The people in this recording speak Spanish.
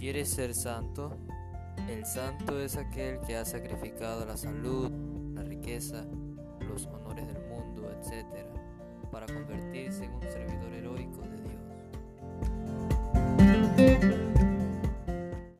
¿Quieres ser santo? El santo es aquel que ha sacrificado la salud, la riqueza, los honores del mundo, etc., para convertirse en un servidor heroico